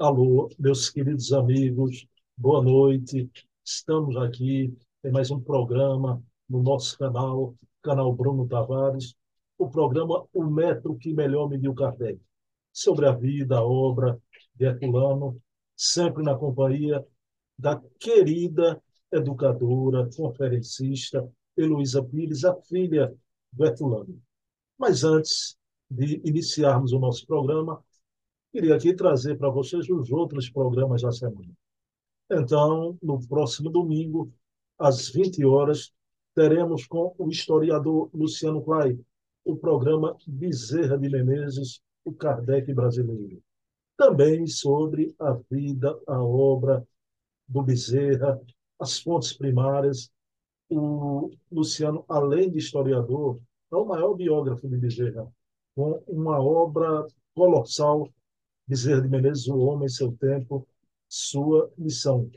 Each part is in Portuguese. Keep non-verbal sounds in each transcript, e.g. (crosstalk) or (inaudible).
Alô, meus queridos amigos, boa noite. Estamos aqui em mais um programa no nosso canal, canal Bruno Tavares, o programa O Metro que Melhor Mediu Kardec, sobre a vida, a obra de Herculano, sempre na companhia da querida educadora, conferencista Heloísa Pires, a filha do Herculano. Mas antes de iniciarmos o nosso programa, queria aqui trazer para vocês os outros programas da semana. Então, no próximo domingo, às 20 horas, teremos com o historiador Luciano Clay o programa Bezerra de Menezes, o Kardec brasileiro. Também sobre a vida, a obra do Bezerra, as fontes primárias. O Luciano, além de historiador, é o maior biógrafo de Bezerra, com uma obra colossal Bezerra de Menezes, o homem, seu tempo, sua missão.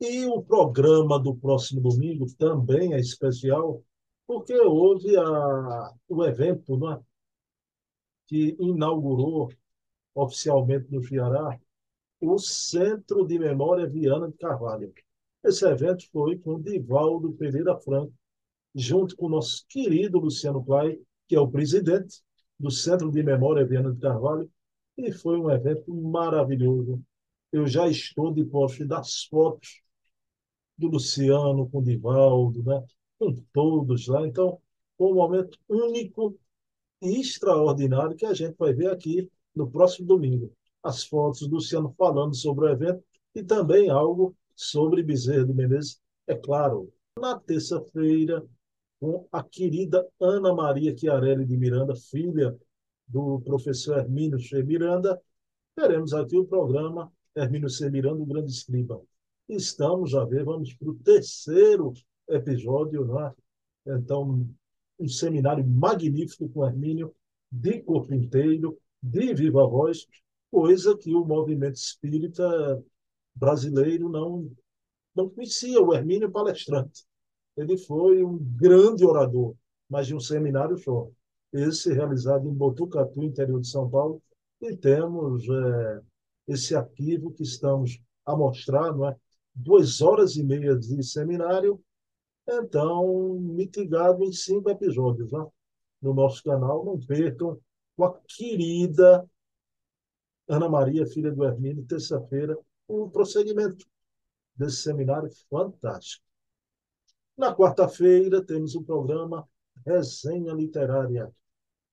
E o programa do próximo domingo também é especial, porque houve a, o evento né, que inaugurou oficialmente no Ceará o Centro de Memória Viana de Carvalho. Esse evento foi com Divaldo Pereira Franco, junto com o nosso querido Luciano Clay, que é o presidente, do Centro de Memória Viana de Carvalho, e foi um evento maravilhoso. Eu já estou de posse das fotos do Luciano com o Divaldo, né? com todos lá. Então, foi um momento único e extraordinário que a gente vai ver aqui no próximo domingo. As fotos do Luciano falando sobre o evento e também algo sobre Bezerra de Menezes, é claro. Na terça-feira, com a querida Ana Maria Chiarelli de Miranda, filha do professor Hermínio C. Miranda, teremos aqui o programa Hermínio C. Miranda, o Grande Escriba. Estamos a ver, vamos para o terceiro episódio, né? então, um seminário magnífico com Hermínio, de corpo inteiro, de viva voz, coisa que o movimento espírita brasileiro não, não conhecia, o Hermínio palestrante. Ele foi um grande orador, mas de um seminário só. Esse realizado em Botucatu, interior de São Paulo, e temos é, esse arquivo que estamos a mostrar, não é? duas horas e meia de seminário, então, mitigado em cinco episódios né? no nosso canal. Não percam com a querida Ana Maria, filha do Hermínio, terça-feira, o prosseguimento desse seminário fantástico. Na quarta-feira, temos o programa Resenha Literária,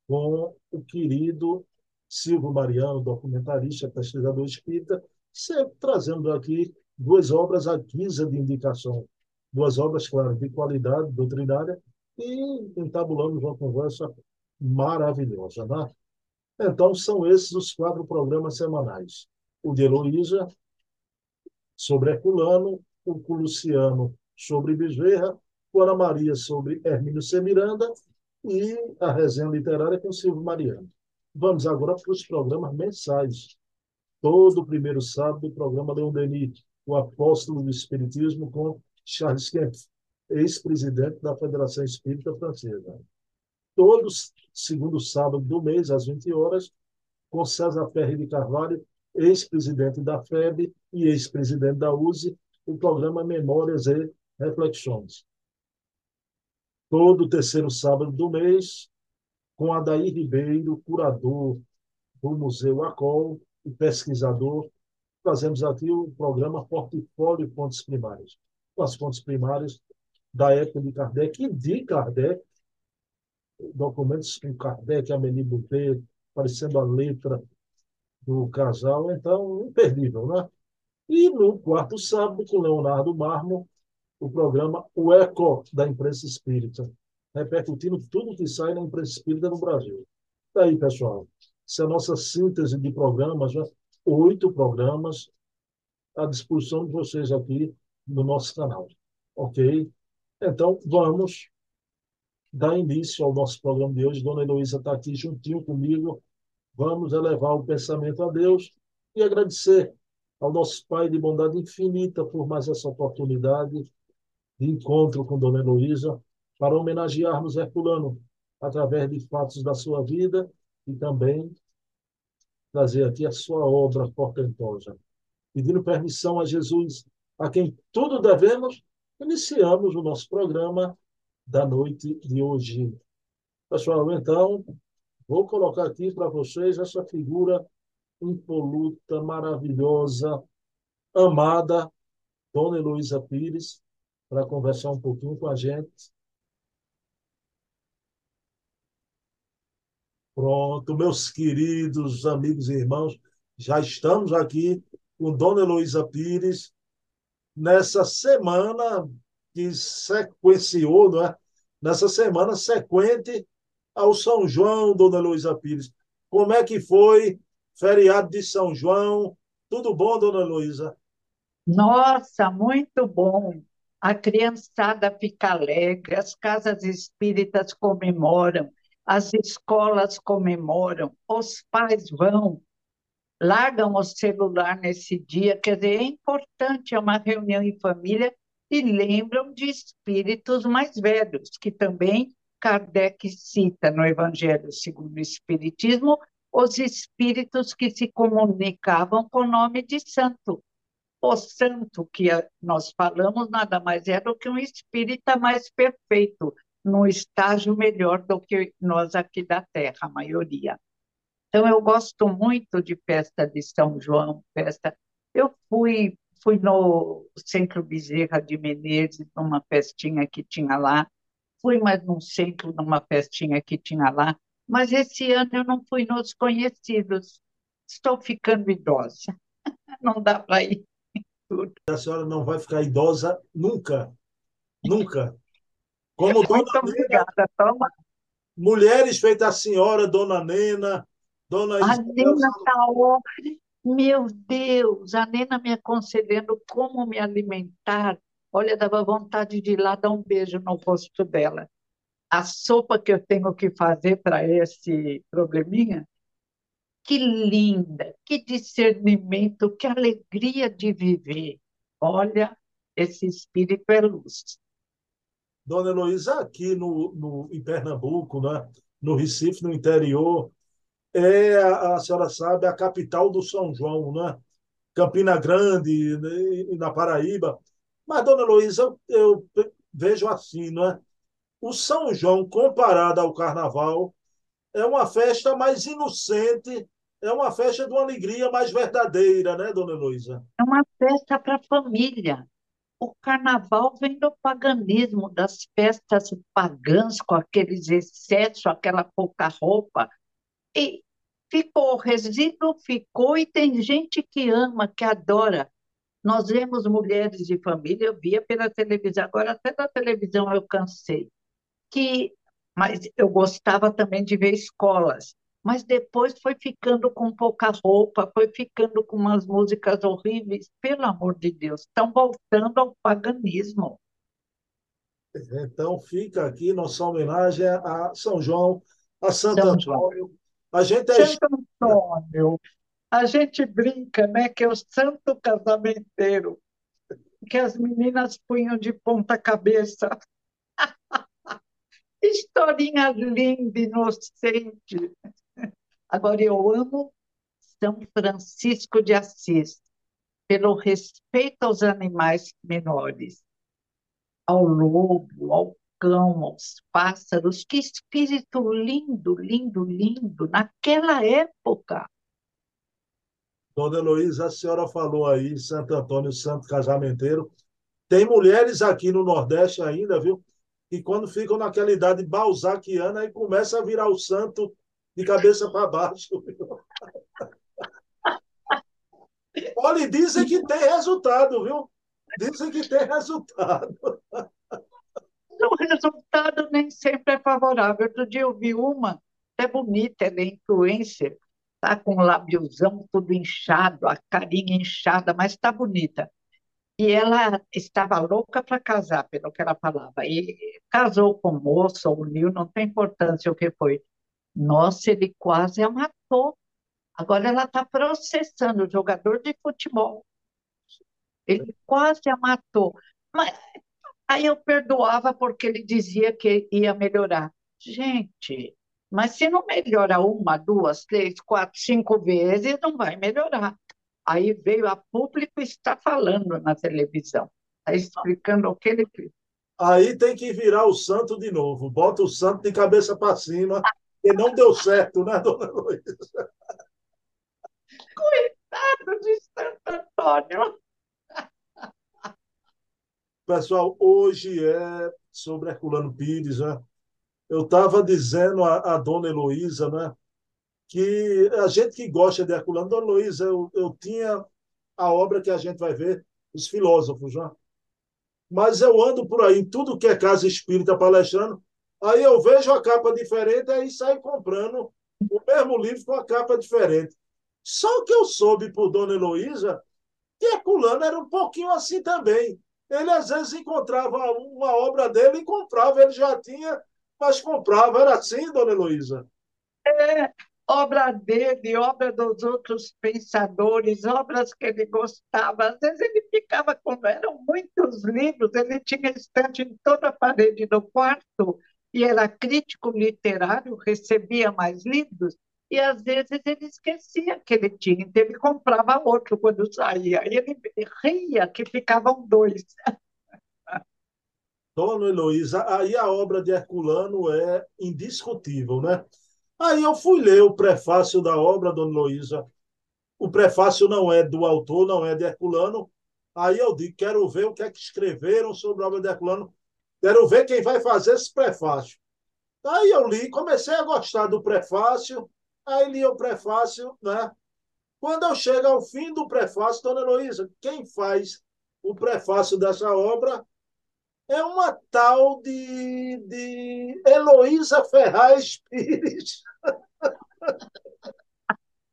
com o querido Silvio Mariano, documentarista, pesquisador espírita, sempre trazendo aqui duas obras à guisa de indicação. Duas obras, claro, de qualidade doutrinária e entabulamos uma conversa maravilhosa. Né? Então, são esses os quatro programas semanais. O de Heloísa, sobre Herculano, o com Luciano sobre Bezerra, com Ana Maria sobre Hermínio C. Miranda e a resenha literária com Silvio Mariano. Vamos agora para os programas mensais. Todo primeiro sábado, o programa Leon Denis, o apóstolo do Espiritismo, com Charles Kempf, ex-presidente da Federação Espírita Francesa. Todos segundo sábado do mês, às 20 horas, com César Ferri de Carvalho, ex-presidente da FEB e ex-presidente da USE, o programa Memórias e reflexões. Todo terceiro sábado do mês, com Adair Ribeiro, curador do Museu ACOL e pesquisador, fazemos aqui o programa Portfólio Fontes Primárias, as fontes primárias da época de Kardec e de Kardec, documentos com Kardec, Amélie Bouvet, parecendo a letra do casal, então, imperdível, né? E no quarto sábado, com Leonardo Marmo, o programa O Eco da Imprensa Espírita, repercutindo tudo que sai na imprensa espírita no Brasil. Daí, tá pessoal, essa é a nossa síntese de programas, né? oito programas à disposição de vocês aqui no nosso canal. Ok? Então, vamos dar início ao nosso programa de hoje. Dona Heloísa está aqui juntinho comigo. Vamos elevar o pensamento a Deus e agradecer ao nosso Pai de bondade infinita por mais essa oportunidade de encontro com Dona Heloísa para homenagearmos Herculano através de fatos da sua vida e também trazer aqui a sua obra portentosa. Pedindo permissão a Jesus, a quem tudo devemos, iniciamos o nosso programa da noite de hoje. Pessoal, então, vou colocar aqui para vocês essa figura impoluta, maravilhosa, amada, Dona Heloísa Pires, para conversar um pouquinho com a gente. Pronto, meus queridos amigos e irmãos, já estamos aqui com Dona Heloísa Pires nessa semana que sequenciou, não é? nessa semana sequente ao São João, Dona Heloísa Pires. Como é que foi feriado de São João? Tudo bom, Dona Heloísa? Nossa, muito bom. A criançada fica alegre, as casas espíritas comemoram, as escolas comemoram, os pais vão, largam o celular nesse dia. Quer dizer, é importante, é uma reunião em família e lembram de espíritos mais velhos, que também Kardec cita no Evangelho segundo o Espiritismo, os espíritos que se comunicavam com o nome de santo. O santo que nós falamos nada mais é do que um espírita mais perfeito, num estágio melhor do que nós aqui da Terra, a maioria. Então, eu gosto muito de festa de São João, festa. Eu fui, fui no Centro Bezerra de Menezes, numa festinha que tinha lá, fui mais num centro, numa festinha que tinha lá, mas esse ano eu não fui nos conhecidos. Estou ficando idosa, (laughs) não dá para ir. A senhora não vai ficar idosa nunca, nunca. Como Muito obrigada, Toma. Mulheres feitas a senhora, Dona Nena, Dona A Nena está Meu Deus, a Nena me aconselhando como me alimentar. Olha, dava vontade de ir lá dar um beijo no rosto dela. A sopa que eu tenho que fazer para esse probleminha, que linda, que discernimento, que alegria de viver. Olha, esse espírito é luz. Dona Heloísa, aqui no, no, em Pernambuco, né? no Recife, no interior, é, a, a senhora sabe, a capital do São João, né? Campina Grande, né? na Paraíba. Mas, dona Heloísa, eu, eu vejo assim, não é? O São João, comparado ao Carnaval, é uma festa mais inocente, é uma festa de uma alegria mais verdadeira, né, dona Heloísa? É uma festa para a família o carnaval vem do paganismo, das festas pagãs, com aqueles excessos, aquela pouca roupa. E ficou, o resíduo ficou, e tem gente que ama, que adora. Nós vemos mulheres de família, eu via pela televisão, agora até da televisão eu cansei, que, mas eu gostava também de ver escolas mas depois foi ficando com pouca roupa, foi ficando com umas músicas horríveis, pelo amor de Deus, estão voltando ao paganismo. Então fica aqui nossa homenagem a São João, a Santo São Antônio. A gente é... Santo Antônio, a gente brinca, né, que é o santo casamenteiro, que as meninas punham de ponta cabeça. Historinha linda, inocente. Agora, eu amo São Francisco de Assis, pelo respeito aos animais menores, ao lobo, ao cão, aos pássaros. Que espírito lindo, lindo, lindo, naquela época. Dona Heloísa, a senhora falou aí, Santo Antônio, Santo Casamenteiro. Tem mulheres aqui no Nordeste ainda, viu? Que quando ficam naquela idade balzaquiana, aí começa a virar o santo de cabeça para baixo. (laughs) Olha, dizem que tem resultado, viu? Dizem que tem resultado. O resultado nem sempre é favorável. Outro dia eu vi uma, é bonita, ela é influencer, tá com o lábiozão tudo inchado, a carinha inchada, mas está bonita. E ela estava louca para casar, pelo que ela falava. E casou com o moço, uniu, não tem importância o que foi. Nossa, ele quase a matou. Agora ela está processando o jogador de futebol. Ele quase a matou. Mas aí eu perdoava porque ele dizia que ia melhorar. Gente, Mas se não melhora uma, duas, três, quatro, cinco vezes, não vai melhorar. Aí veio a público e está falando na televisão, está explicando o que ele fez. Aí tem que virar o santo de novo. Bota o santo de cabeça para cima, que não deu certo, né, dona Luísa? Coitado de Santo Antônio. Pessoal, hoje é sobre Herculano Pires, né? Eu estava dizendo a, a dona Heloísa, né? Que a gente que gosta de Herculano, dona Heloísa, eu, eu tinha a obra que a gente vai ver, os filósofos, né? Mas eu ando por aí, em tudo que é casa espírita palestrando, aí eu vejo a capa diferente, aí saio comprando o mesmo livro com a capa diferente. Só que eu soube por Dona Heloísa que Herculano era um pouquinho assim também. Ele às vezes encontrava uma obra dele e comprava, ele já tinha, mas comprava. Era assim, Dona Heloísa? É, obra dele, obra dos outros pensadores, obras que ele gostava. Às vezes ele ficava com. Eram muitos livros, ele tinha estante em toda a parede do quarto e era crítico literário, recebia mais livros e às vezes ele esquecia que ele tinha, então ele comprava outro quando saía. E ele ria que ficavam dois. (laughs) Dona Heloísa, aí a obra de Herculano é indiscutível, né? Aí eu fui ler o prefácio da obra, Dona Heloísa. O prefácio não é do autor, não é de Herculano. Aí eu digo, quero ver o que é que escreveram sobre a obra de Herculano. Quero ver quem vai fazer esse prefácio. Aí eu li, comecei a gostar do prefácio, Aí li o prefácio, né? Quando eu chego ao fim do prefácio, Dona Heloísa, quem faz o prefácio dessa obra é uma tal de, de Heloísa Ferraz Pires. (laughs)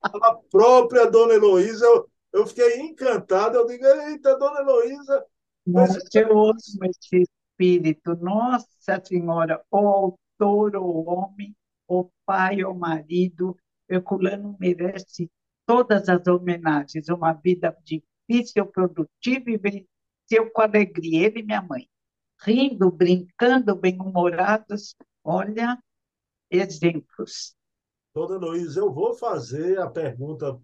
A própria Dona Heloísa, eu, eu fiquei encantado. Eu digo, eita, Dona Heloísa. Nossa, eu amo esse espírito. Nossa Senhora, o autor, o homem, o pai, o marido, Herculano merece todas as homenagens, uma vida difícil, produtiva e venceu com alegria, ele e minha mãe. Rindo, brincando, bem-humorados, olha, exemplos. Dona Luísa, eu vou fazer a pergunta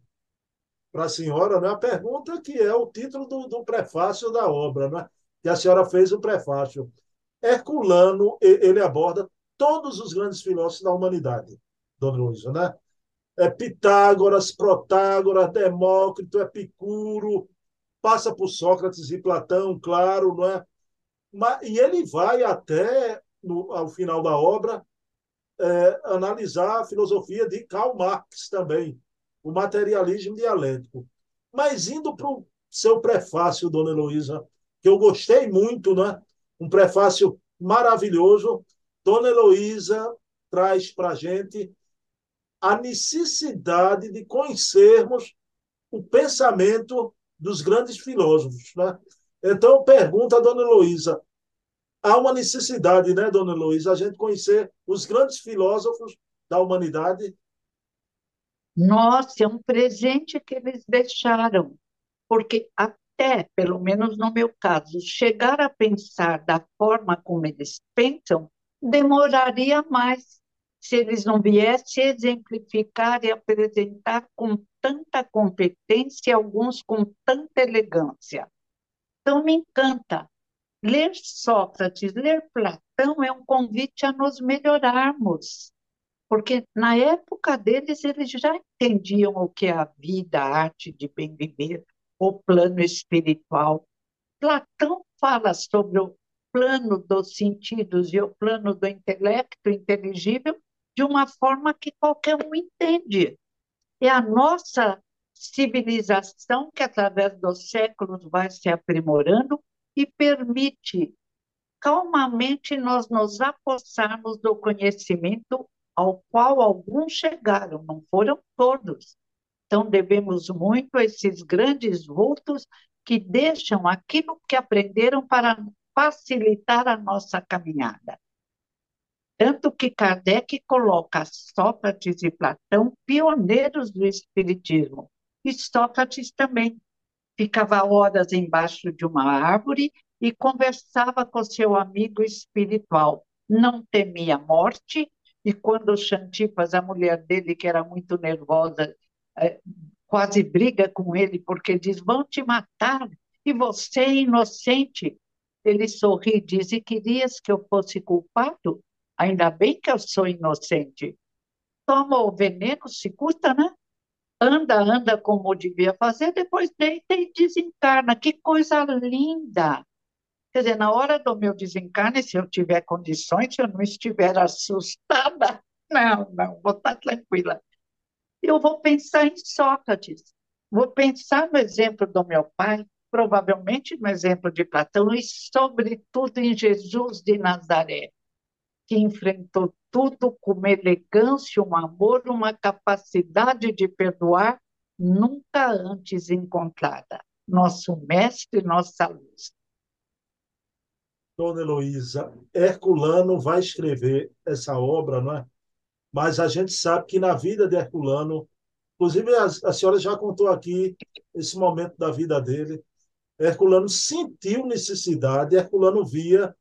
para a senhora, né? a pergunta que é o título do, do prefácio da obra, né? que a senhora fez o prefácio. Herculano, ele aborda todos os grandes filósofos da humanidade, Dona Luísa, né? É Pitágoras, Protágoras, Demócrito, Epicuro, passa por Sócrates e Platão, claro, não é? E ele vai até, no, ao final da obra, é, analisar a filosofia de Karl Marx também, o materialismo dialético. Mas indo para o seu prefácio, Dona Heloísa, que eu gostei muito, né? um prefácio maravilhoso, Dona Heloísa traz para a gente a necessidade de conhecermos o pensamento dos grandes filósofos. Né? Então, pergunta a Dona Heloísa, há uma necessidade, né, Dona Heloísa, a gente conhecer os grandes filósofos da humanidade? Nossa, é um presente que eles deixaram, porque até, pelo menos no meu caso, chegar a pensar da forma como eles pensam demoraria mais se eles não viessem exemplificar e apresentar com tanta competência, alguns com tanta elegância. Então, me encanta. Ler Sócrates, ler Platão é um convite a nos melhorarmos, porque na época deles eles já entendiam o que é a vida, a arte de bem viver, o plano espiritual. Platão fala sobre o plano dos sentidos e o plano do intelecto inteligível de uma forma que qualquer um entende. É a nossa civilização que, através dos séculos, vai se aprimorando e permite calmamente nós nos apossarmos do conhecimento ao qual alguns chegaram, não foram todos. Então, devemos muito a esses grandes vultos que deixam aquilo que aprenderam para facilitar a nossa caminhada. Tanto que Kardec coloca Sócrates e Platão pioneiros do Espiritismo. Sócrates também ficava horas embaixo de uma árvore e conversava com seu amigo espiritual. Não temia morte E quando Xantipas, a mulher dele, que era muito nervosa, é, quase briga com ele porque diz: vão te matar e você é inocente. Ele sorri e diz: e querias que eu fosse culpado? Ainda bem que eu sou inocente. Toma o veneno, se custa, né? Anda, anda como devia fazer, depois deita e desencarna. Que coisa linda! Quer dizer, na hora do meu desencarne, se eu tiver condições, se eu não estiver assustada, (laughs) não, não, vou estar tranquila. Eu vou pensar em Sócrates, vou pensar no exemplo do meu pai, provavelmente no exemplo de Platão e, sobretudo, em Jesus de Nazaré, que enfrentou tudo com uma elegância, um amor, uma capacidade de perdoar nunca antes encontrada. Nosso mestre, nossa luz. Dona Heloísa, Herculano vai escrever essa obra, não é? Mas a gente sabe que na vida de Herculano, inclusive a, a senhora já contou aqui esse momento da vida dele, Herculano sentiu necessidade, Herculano via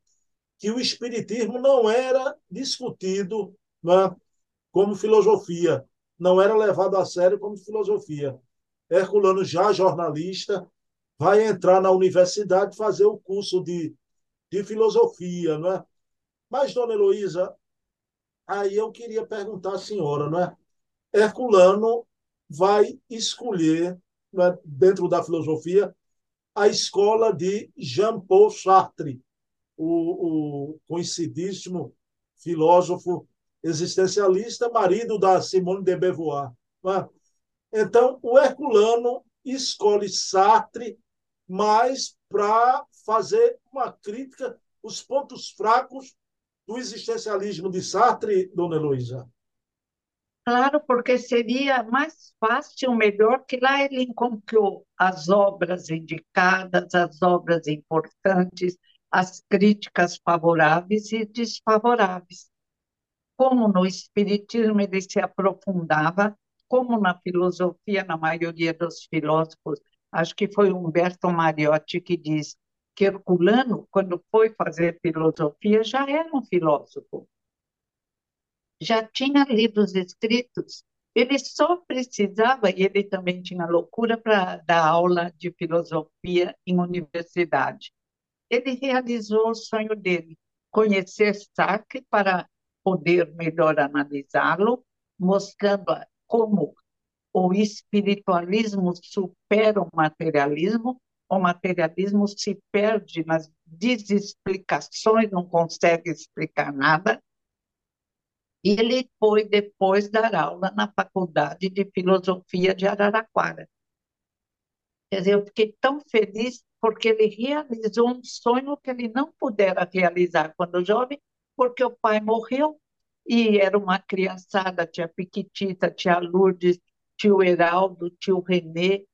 que o espiritismo não era discutido não é? como filosofia, não era levado a sério como filosofia. Herculano, já jornalista, vai entrar na universidade fazer o curso de de filosofia, não é? Mas, dona Heloísa, aí eu queria perguntar à senhora, não é? Herculano vai escolher, é? dentro da filosofia, a escola de Jean-Paul Sartre, o, o filósofo existencialista, marido da Simone de Beauvoir. É? Então, o Herculano escolhe Sartre, mas para fazer uma crítica os pontos fracos do existencialismo de Sartre, dona Heloísa? Claro, porque seria mais fácil, melhor, que lá ele encontrou as obras indicadas, as obras importantes, as críticas favoráveis e desfavoráveis. Como no Espiritismo ele se aprofundava, como na filosofia, na maioria dos filósofos, acho que foi Humberto Mariotti que diz que Herculano, quando foi fazer filosofia, já era um filósofo. Já tinha lido os escritos. Ele só precisava, e ele também tinha loucura para dar aula de filosofia em universidade. Ele realizou o sonho dele, conhecer Sartre para poder melhor analisá-lo, mostrando como o espiritualismo supera o materialismo o materialismo se perde nas desexplicações, não consegue explicar nada. E ele foi depois dar aula na Faculdade de Filosofia de Araraquara. Quer dizer, eu fiquei tão feliz porque ele realizou um sonho que ele não pudera realizar quando jovem, porque o pai morreu e era uma criançada, tia Piquitita, tia Lourdes, tio Heraldo, tio Renê,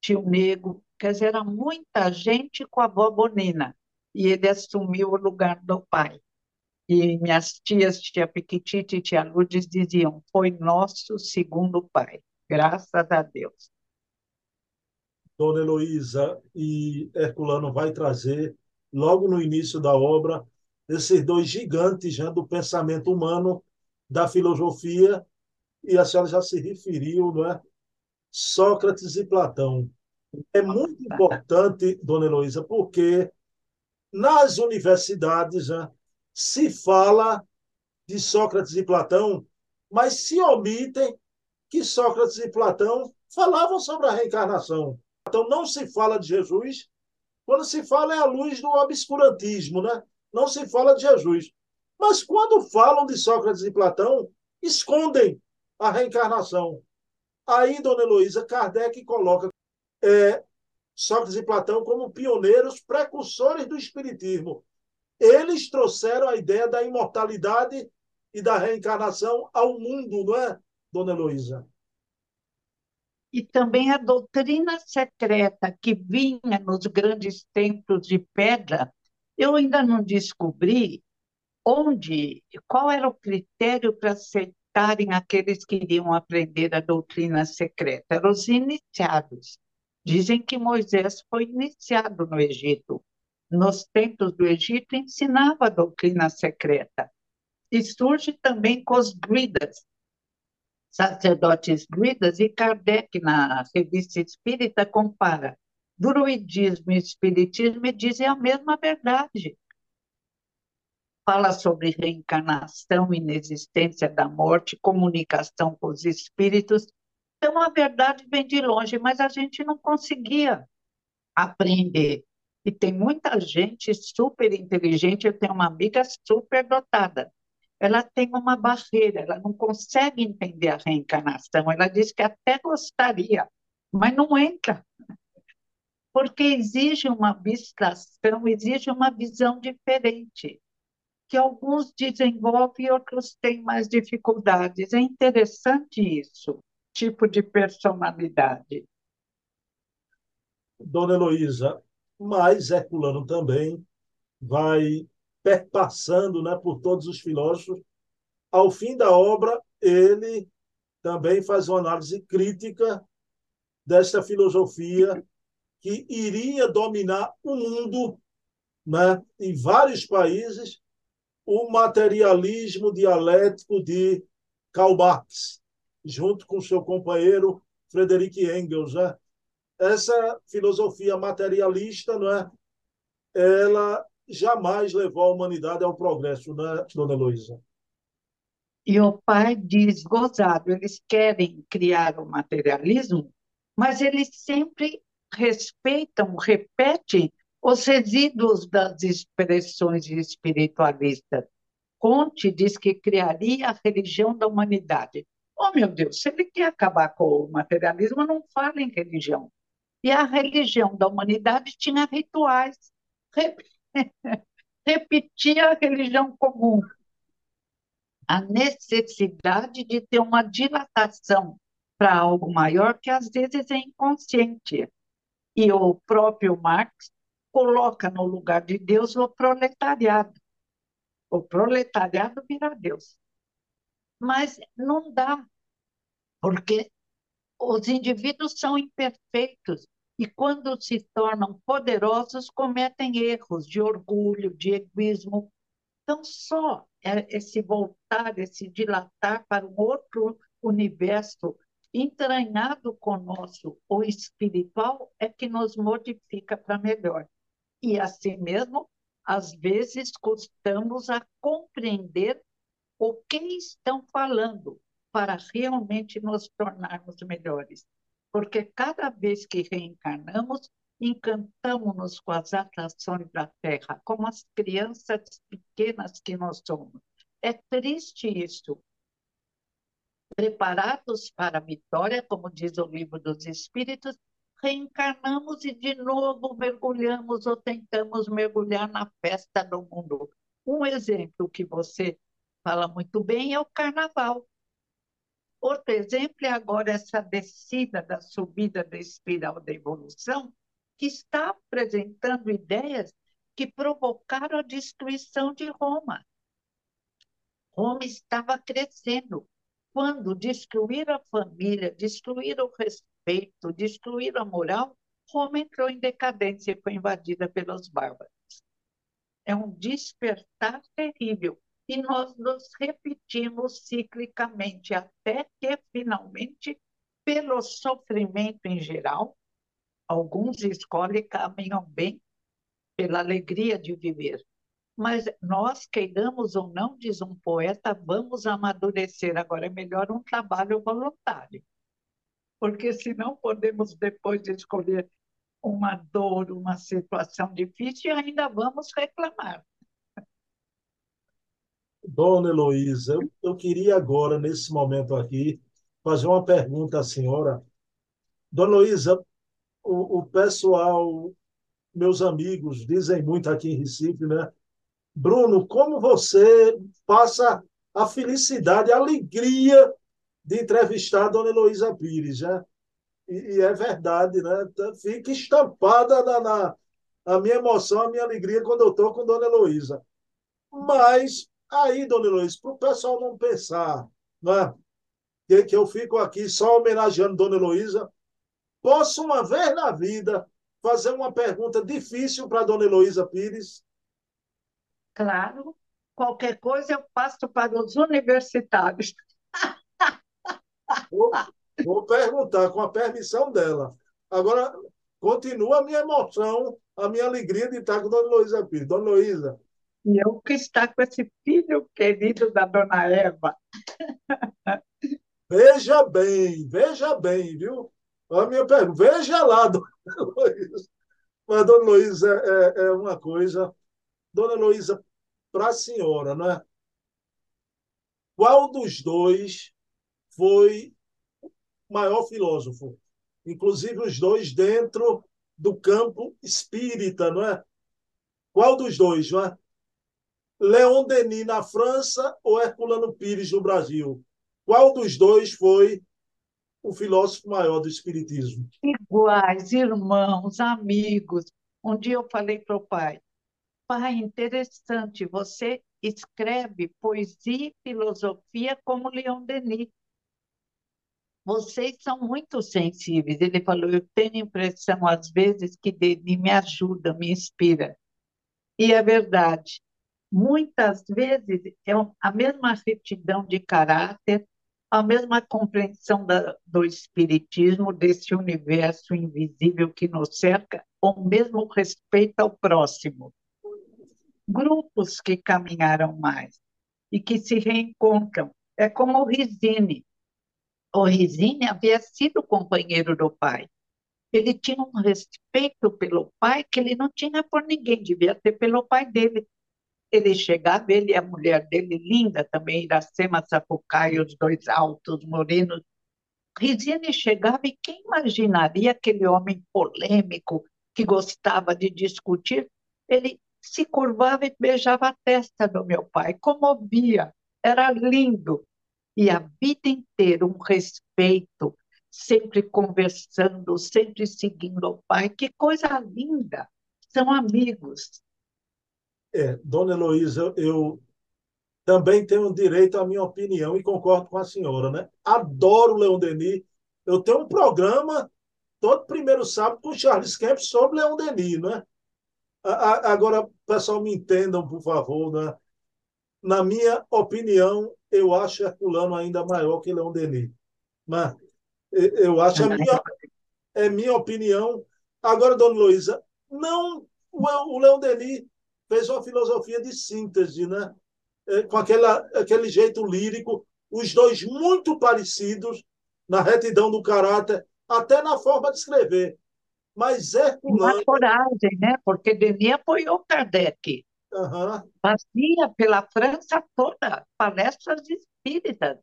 tio Nego, Quer dizer, era muita gente com a avó Bonina, e ele assumiu o lugar do pai. E minhas tias, tia Piquitite e tia Lourdes, diziam, foi nosso segundo pai, graças a Deus. Dona Heloísa e Herculano vai trazer, logo no início da obra, esses dois gigantes já do pensamento humano, da filosofia, e a senhora já se referiu, não é? Sócrates e Platão. É muito importante, dona Heloísa, porque nas universidades né, se fala de Sócrates e Platão, mas se omitem que Sócrates e Platão falavam sobre a reencarnação. Então não se fala de Jesus, quando se fala é à luz do obscurantismo, né? não se fala de Jesus. Mas quando falam de Sócrates e Platão, escondem a reencarnação. Aí, dona Heloísa, Kardec coloca é, Sócrates e Platão como pioneiros, precursores do Espiritismo. Eles trouxeram a ideia da imortalidade e da reencarnação ao mundo, não é, dona Heloísa? E também a doutrina secreta que vinha nos grandes templos de pedra, eu ainda não descobri onde, qual era o critério para aceitarem aqueles que iriam aprender a doutrina secreta. Eram os iniciados. Dizem que Moisés foi iniciado no Egito. Nos templos do Egito ensinava a doutrina secreta. E surge também com os druidas, sacerdotes druidas, e Kardec, na revista espírita, compara druidismo e espiritismo e dizem a mesma verdade. Fala sobre reencarnação, inexistência da morte, comunicação com os espíritos. Então, a verdade vem de longe, mas a gente não conseguia aprender. E tem muita gente super inteligente. Eu tenho uma amiga super dotada. Ela tem uma barreira, ela não consegue entender a reencarnação. Ela diz que até gostaria, mas não entra porque exige uma abstração, exige uma visão diferente, que alguns desenvolvem e outros têm mais dificuldades. É interessante isso, tipo de personalidade. Dona Heloísa, mas Herculano também vai perpassando né, por todos os filósofos. Ao fim da obra, ele também faz uma análise crítica desta filosofia que iria dominar o mundo, né, em vários países, o materialismo dialético de Karl Marx, junto com seu companheiro Frederick Engels. Né? Essa filosofia materialista, não é? ela jamais levou a humanidade ao progresso, né, dona Heloísa? E o pai diz, gozado, eles querem criar o materialismo, mas eles sempre respeitam, repetem os resíduos das expressões espiritualistas. Conte diz que criaria a religião da humanidade. Oh, meu Deus, se ele quer acabar com o materialismo, não fala em religião. E a religião da humanidade tinha rituais, repetia a religião comum. A necessidade de ter uma dilatação para algo maior que às vezes é inconsciente e o próprio Marx coloca no lugar de Deus o proletariado. O proletariado vira Deus. Mas não dá, porque os indivíduos são imperfeitos e, quando se tornam poderosos, cometem erros de orgulho, de egoísmo. Então, só esse voltar, esse dilatar para um outro universo entranhado conosco o espiritual é que nos modifica para melhor. E assim mesmo, às vezes custamos a compreender o que estão falando para realmente nos tornarmos melhores. Porque cada vez que reencarnamos, encantamos-nos com as atrações da Terra, como as crianças pequenas que nós somos. É triste isso, preparados para a vitória, como diz o livro dos Espíritos, reencarnamos e de novo mergulhamos ou tentamos mergulhar na festa do mundo. Um exemplo que você fala muito bem é o carnaval. Outro exemplo é agora essa descida da subida da espiral da evolução, que está apresentando ideias que provocaram a destruição de Roma. Roma estava crescendo, quando destruir a família, destruir o respeito, destruir a moral, Roma entrou em decadência e foi invadida pelos bárbaros. É um despertar terrível. E nós nos repetimos ciclicamente, até que, finalmente, pelo sofrimento em geral, alguns escolhem caminham bem pela alegria de viver. Mas nós, queiramos ou não, diz um poeta, vamos amadurecer. Agora é melhor um trabalho voluntário, porque senão podemos depois de escolher uma dor, uma situação difícil ainda vamos reclamar. Dona Heloísa, eu, eu queria agora, nesse momento aqui, fazer uma pergunta à senhora. Dona Heloísa, o, o pessoal, meus amigos, dizem muito aqui em Recife, né? Bruno, como você passa a felicidade, a alegria de entrevistar a dona Heloísa Pires, né? E, e é verdade, né? Fica estampada na, na, a minha emoção, a minha alegria quando eu estou com dona Heloísa. Mas aí, dona Heloísa, para o pessoal não pensar né, que, que eu fico aqui só homenageando dona Heloísa, posso uma vez na vida fazer uma pergunta difícil para dona Heloísa Pires? Claro. Qualquer coisa eu passo para os universitários. Vou, vou perguntar com a permissão dela. Agora, continua a minha emoção, a minha alegria de estar com Dona Luísa Pires. Dona Luísa. E eu que estar com esse filho querido da Dona Eva. Veja bem, veja bem, viu? A minha pergunta, veja lá, (laughs) Dona Luísa. Mas, Dona Luísa, é, é uma coisa. Dona Luísa, para a senhora, né? Qual dos dois foi o maior filósofo? Inclusive os dois dentro do campo espírita, não é? Qual dos dois, não é? Leon Denis na França ou Herculano Pires no Brasil? Qual dos dois foi o filósofo maior do espiritismo? Iguais, irmãos, amigos. Um dia eu falei para o pai: pai, interessante, você escreve poesia e filosofia como Leon Denis. Vocês são muito sensíveis. Ele falou: eu tenho a impressão, às vezes, que Denis me ajuda, me inspira. E é verdade. Muitas vezes é a mesma retidão de caráter, a mesma compreensão da, do espiritismo, desse universo invisível que nos cerca, o mesmo respeito ao próximo grupos que caminharam mais e que se reencontram. É como o Rizini. O Rizini havia sido companheiro do pai. Ele tinha um respeito pelo pai que ele não tinha por ninguém, devia ter pelo pai dele. Ele chegava, ele e a mulher dele, linda também, Iracema Sapucaí, os dois altos, morenos. Rizini chegava e quem imaginaria aquele homem polêmico que gostava de discutir? Ele se curvava e beijava a testa do meu pai, comovia, era lindo. E a vida inteira um respeito, sempre conversando, sempre seguindo o pai. Que coisa linda! São amigos. É, Dona Heloísa, eu também tenho direito à minha opinião e concordo com a senhora, né? Adoro o Leon Denis. Eu tenho um programa todo primeiro sábado com o Charles Kemp sobre Leon Denis, né? Agora, pessoal, me entendam, por favor. Né? Na minha opinião, eu acho Herculano ainda maior que Leon Denis. Mas eu acho a minha, é minha opinião. Agora, dona Luísa, não o Leon Denis fez uma filosofia de síntese, né? É, com aquela, aquele jeito lírico, os dois muito parecidos na retidão do caráter, até na forma de escrever. Mas Herculano. Uma coragem, né? Porque Denis apoiou Kardec. Uhum. Fazia pela França toda palestras espíritas.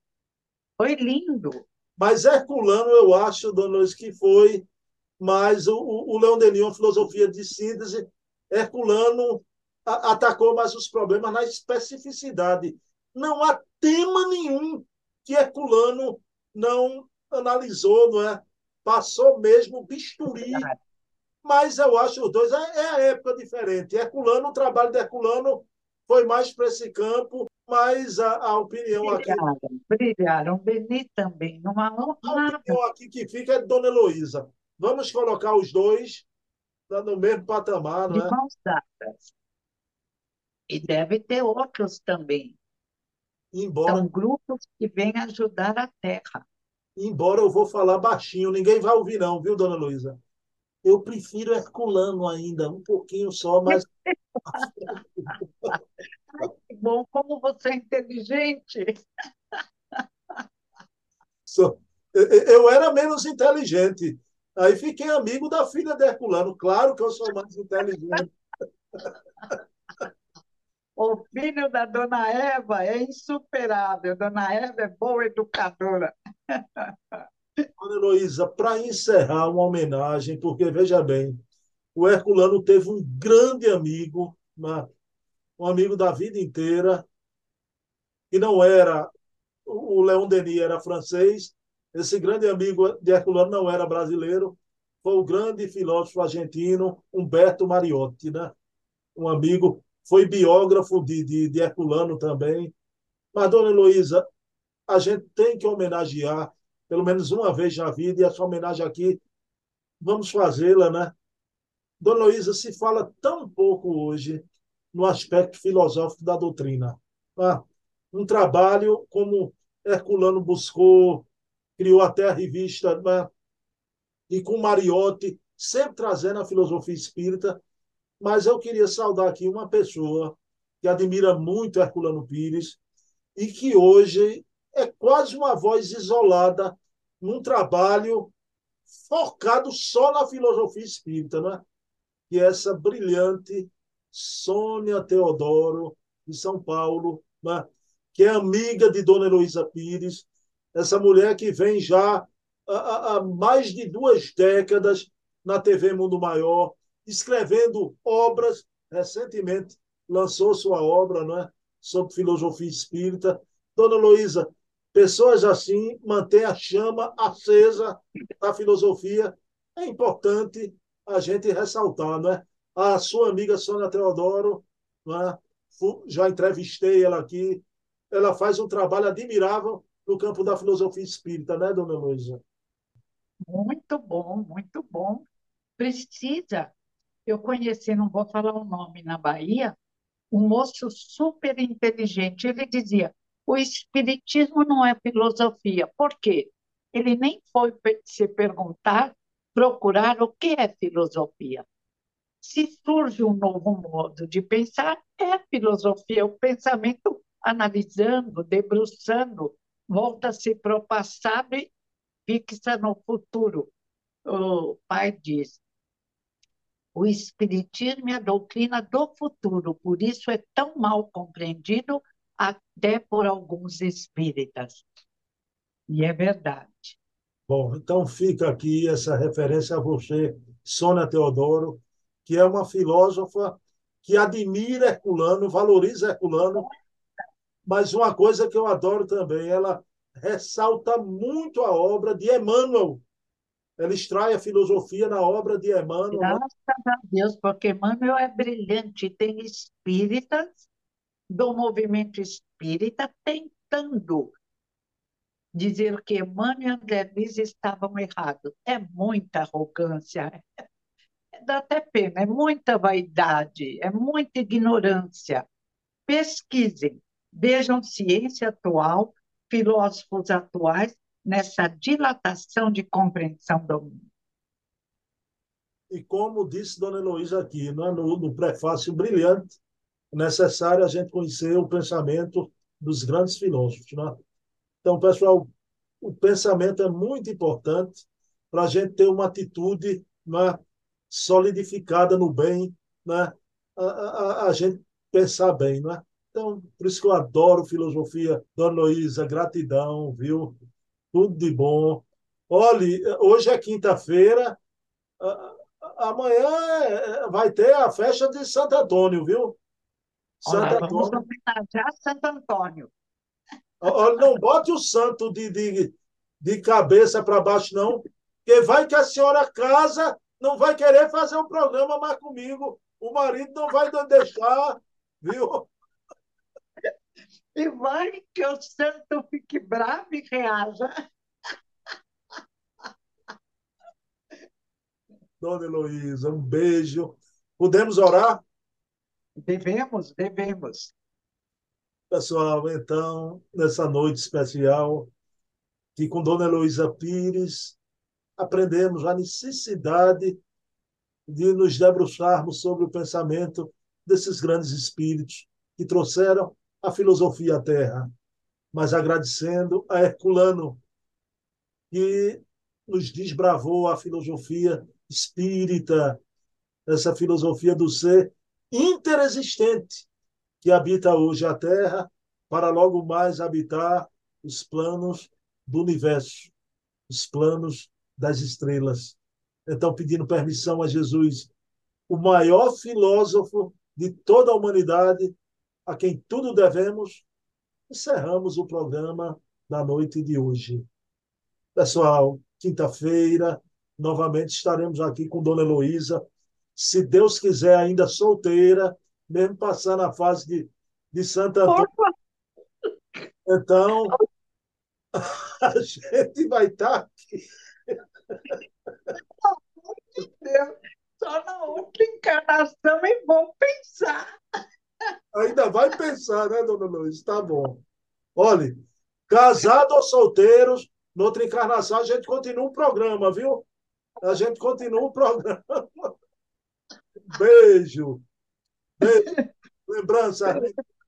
Foi lindo. Mas Herculano, eu acho, dona Luiz, que foi mais o, o Leon Denis, uma filosofia de síntese. Herculano atacou mais os problemas na especificidade. Não há tema nenhum que Herculano não analisou, não é? Passou mesmo bisturi mas eu acho os dois é, é a época diferente. Herculano, o trabalho de Herculano foi mais para esse campo, mas a, a opinião brilharam, aqui. Brilharam, Beni também. Não há a opinião aqui que fica é de Dona Heloísa. Vamos colocar os dois no mesmo patamar, não é? De mãos dadas. E deve ter outros também. Embora... São grupos que vêm ajudar a Terra. Embora eu vou falar baixinho, ninguém vai ouvir não, viu, Dona Luísa? Eu prefiro Herculano ainda, um pouquinho só, mas. (laughs) (laughs) Ai, que bom, como você é inteligente. Eu era menos inteligente. Aí fiquei amigo da filha de Herculano. Claro que eu sou mais inteligente. (laughs) O filho da dona Eva é insuperável. Dona Eva é boa educadora. (laughs) Ana Heloísa, para encerrar uma homenagem, porque veja bem, o Herculano teve um grande amigo, uma, um amigo da vida inteira, que não era. O Leon Denis era francês, esse grande amigo de Herculano não era brasileiro, foi o grande filósofo argentino Humberto Mariotti, né? um amigo, foi biógrafo de, de, de Herculano também. Mas, dona Heloísa, a gente tem que homenagear pelo menos uma vez na vida, e essa homenagem aqui, vamos fazê-la, né? Dona Luísa, se fala tão pouco hoje no aspecto filosófico da doutrina. ah, um trabalho como Herculano buscou, criou até a revista, né? e com Mariotti, sempre trazendo a filosofia espírita. Mas eu queria saudar aqui uma pessoa que admira muito Herculano Pires e que hoje é quase uma voz isolada num trabalho focado só na filosofia espírita, né? que é essa brilhante Sônia Teodoro, de São Paulo, né? que é amiga de Dona Heloísa Pires, essa mulher que vem já há, há mais de duas décadas na TV Mundo Maior, escrevendo obras. Recentemente lançou sua obra não é? sobre filosofia espírita. Dona Heloísa, pessoas assim mantêm a chama acesa da filosofia. É importante a gente ressaltar, não é? A sua amiga Sônia Teodoro, não é? já entrevistei ela aqui, ela faz um trabalho admirável no campo da filosofia espírita, né, dona Luísa? Muito bom, muito bom. Precisa. Eu conheci, não vou falar o nome, na Bahia, um moço super inteligente. Ele dizia: o espiritismo não é filosofia. Por quê? Ele nem foi se perguntar, procurar o que é filosofia. Se surge um novo modo de pensar, é filosofia, o pensamento analisando, debruçando, volta-se para o passado e fixa no futuro. O pai diz: o Espiritismo é a doutrina do futuro, por isso é tão mal compreendido até por alguns espíritas. E é verdade. Bom, então fica aqui essa referência a você, Sônia Teodoro, que é uma filósofa que admira Herculano, valoriza Herculano, mas uma coisa que eu adoro também, ela ressalta muito a obra de Emmanuel. Ela extrai a filosofia na obra de Emmanuel. Né? Graças a Deus, porque Emmanuel é brilhante. Tem espíritas do movimento espírita tentando dizer que Emmanuel e André Luiz estavam errados. É muita arrogância, dá até pena, é muita vaidade, é muita ignorância. Pesquisem, vejam ciência atual, filósofos atuais, nessa dilatação de compreensão do mundo. E como disse Dona Heloísa aqui, né, no, no prefácio brilhante, é necessário a gente conhecer o pensamento dos grandes filósofos. Né? Então, pessoal, o pensamento é muito importante para a gente ter uma atitude né, solidificada no bem, né? a, a, a gente pensar bem. Né? Então, por isso que eu adoro filosofia. Dona Luísa, gratidão, viu? Tudo de bom. Olhe, hoje é quinta-feira, amanhã é, vai ter a festa de Santo Antônio, viu? Santo Olá, Antônio. Vamos homenagear Santo Antônio. Olha, não bote o santo de, de, de cabeça para baixo, não, porque vai que a senhora casa, não vai querer fazer um programa mais comigo. O marido não vai deixar, viu? E vai que o santo fique bravo e reaja. Dona Heloísa, um beijo. Podemos orar? Devemos, devemos. Pessoal, então, nessa noite especial, que com Dona Heloísa Pires aprendemos a necessidade de nos debruçarmos sobre o pensamento desses grandes espíritos que trouxeram a filosofia à Terra, mas agradecendo a Herculano, que nos desbravou a filosofia espírita, essa filosofia do ser interexistente que habita hoje a Terra, para logo mais habitar os planos do universo, os planos das estrelas. Então, pedindo permissão a Jesus, o maior filósofo de toda a humanidade, a quem tudo devemos, encerramos o programa da noite de hoje. Pessoal, quinta-feira, novamente estaremos aqui com Dona Heloísa, se Deus quiser, ainda solteira, mesmo passando a fase de, de Santa Antônio. Então, (laughs) a gente vai estar aqui. Deus, só na outra encarnação e vou pensar. Ainda vai pensar, né, dona Luiz? Tá bom. Olhe, casado ou solteiros, noutra encarnação a gente continua o programa, viu? A gente continua o programa. (laughs) Beijo. Beijo. Lembrança,